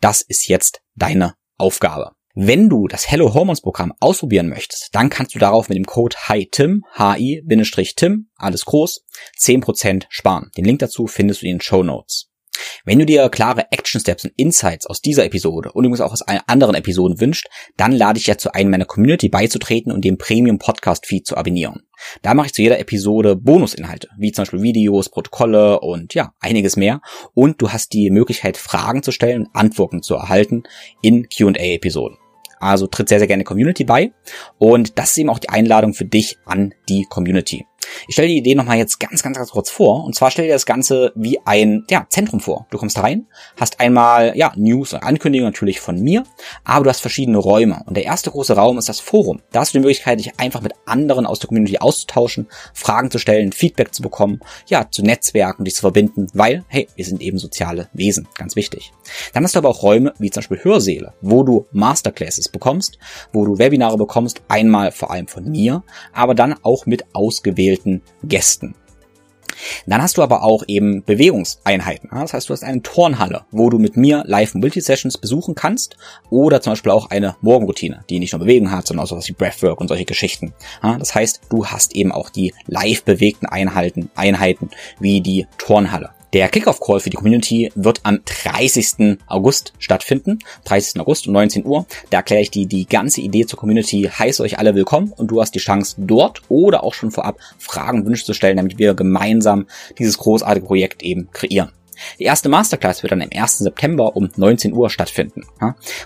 S1: Das ist jetzt deine Aufgabe. Wenn du das Hello Hormones Programm ausprobieren möchtest, dann kannst du darauf mit dem Code HITIM, HI-TIM, alles groß, 10% sparen. Den Link dazu findest du in den Show Notes. Wenn du dir klare Action Steps und Insights aus dieser Episode und übrigens auch aus anderen Episoden wünscht, dann lade ich dazu ein, meiner Community beizutreten und den Premium Podcast Feed zu abonnieren. Da mache ich zu jeder Episode Bonusinhalte, wie zum Beispiel Videos, Protokolle und ja, einiges mehr. Und du hast die Möglichkeit, Fragen zu stellen und Antworten zu erhalten in Q&A-Episoden. Also tritt sehr, sehr gerne Community bei. Und das ist eben auch die Einladung für dich an die Community. Ich stelle die Idee nochmal jetzt ganz, ganz, ganz kurz vor. Und zwar stell dir das Ganze wie ein ja, Zentrum vor. Du kommst rein, hast einmal ja, News und Ankündigungen natürlich von mir, aber du hast verschiedene Räume. Und der erste große Raum ist das Forum. Da hast du die Möglichkeit, dich einfach mit anderen aus der Community auszutauschen, Fragen zu stellen, Feedback zu bekommen, ja, zu Netzwerken, dich zu verbinden, weil, hey, wir sind eben soziale Wesen. Ganz wichtig. Dann hast du aber auch Räume wie zum Beispiel Hörsäle, wo du Masterclasses bekommst, wo du Webinare bekommst, einmal vor allem von mir, aber dann auch mit ausgewählten ausgewählten Gästen. Dann hast du aber auch eben Bewegungseinheiten. Das heißt, du hast eine Turnhalle, wo du mit mir Live-Multi-Sessions besuchen kannst oder zum Beispiel auch eine Morgenroutine, die nicht nur Bewegung hat, sondern auch sowas wie Breathwork und solche Geschichten. Das heißt, du hast eben auch die live bewegten Einheiten, Einheiten wie die Turnhalle. Der Kickoff-Call für die Community wird am 30. August stattfinden. 30. August um 19 Uhr. Da erkläre ich dir die ganze Idee zur Community, heiße euch alle willkommen und du hast die Chance dort oder auch schon vorab Fragen, Wünsche zu stellen, damit wir gemeinsam dieses großartige Projekt eben kreieren. Die erste Masterclass wird dann im 1. September um 19 Uhr stattfinden.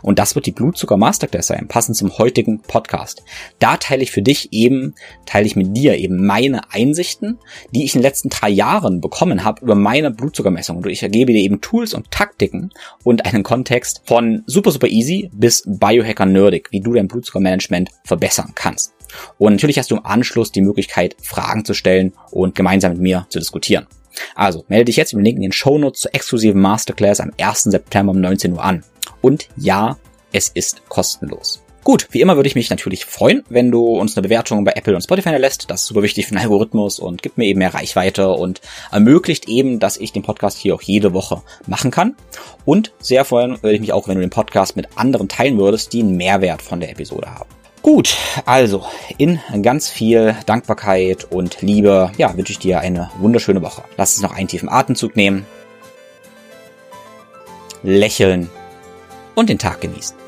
S1: Und das wird die Blutzucker Masterclass sein, passend zum heutigen Podcast. Da teile ich für dich eben, teile ich mit dir eben meine Einsichten, die ich in den letzten drei Jahren bekommen habe über meine Blutzuckermessung. Und ich ergebe dir eben Tools und Taktiken und einen Kontext von super, super easy bis Biohacker nerdig, wie du dein Blutzuckermanagement verbessern kannst. Und natürlich hast du im Anschluss die Möglichkeit, Fragen zu stellen und gemeinsam mit mir zu diskutieren. Also melde dich jetzt den Link in den Show Notes zur exklusiven Masterclass am 1. September um 19 Uhr an. Und ja, es ist kostenlos. Gut, wie immer würde ich mich natürlich freuen, wenn du uns eine Bewertung bei Apple und Spotify lässt. Das ist super wichtig für den Algorithmus und gibt mir eben mehr Reichweite und ermöglicht eben, dass ich den Podcast hier auch jede Woche machen kann. Und sehr freuen würde ich mich auch, wenn du den Podcast mit anderen teilen würdest, die einen Mehrwert von der Episode haben. Gut, also in ganz viel Dankbarkeit und Liebe, ja, wünsche ich dir eine wunderschöne Woche. Lass uns noch einen tiefen Atemzug nehmen, lächeln und den Tag genießen.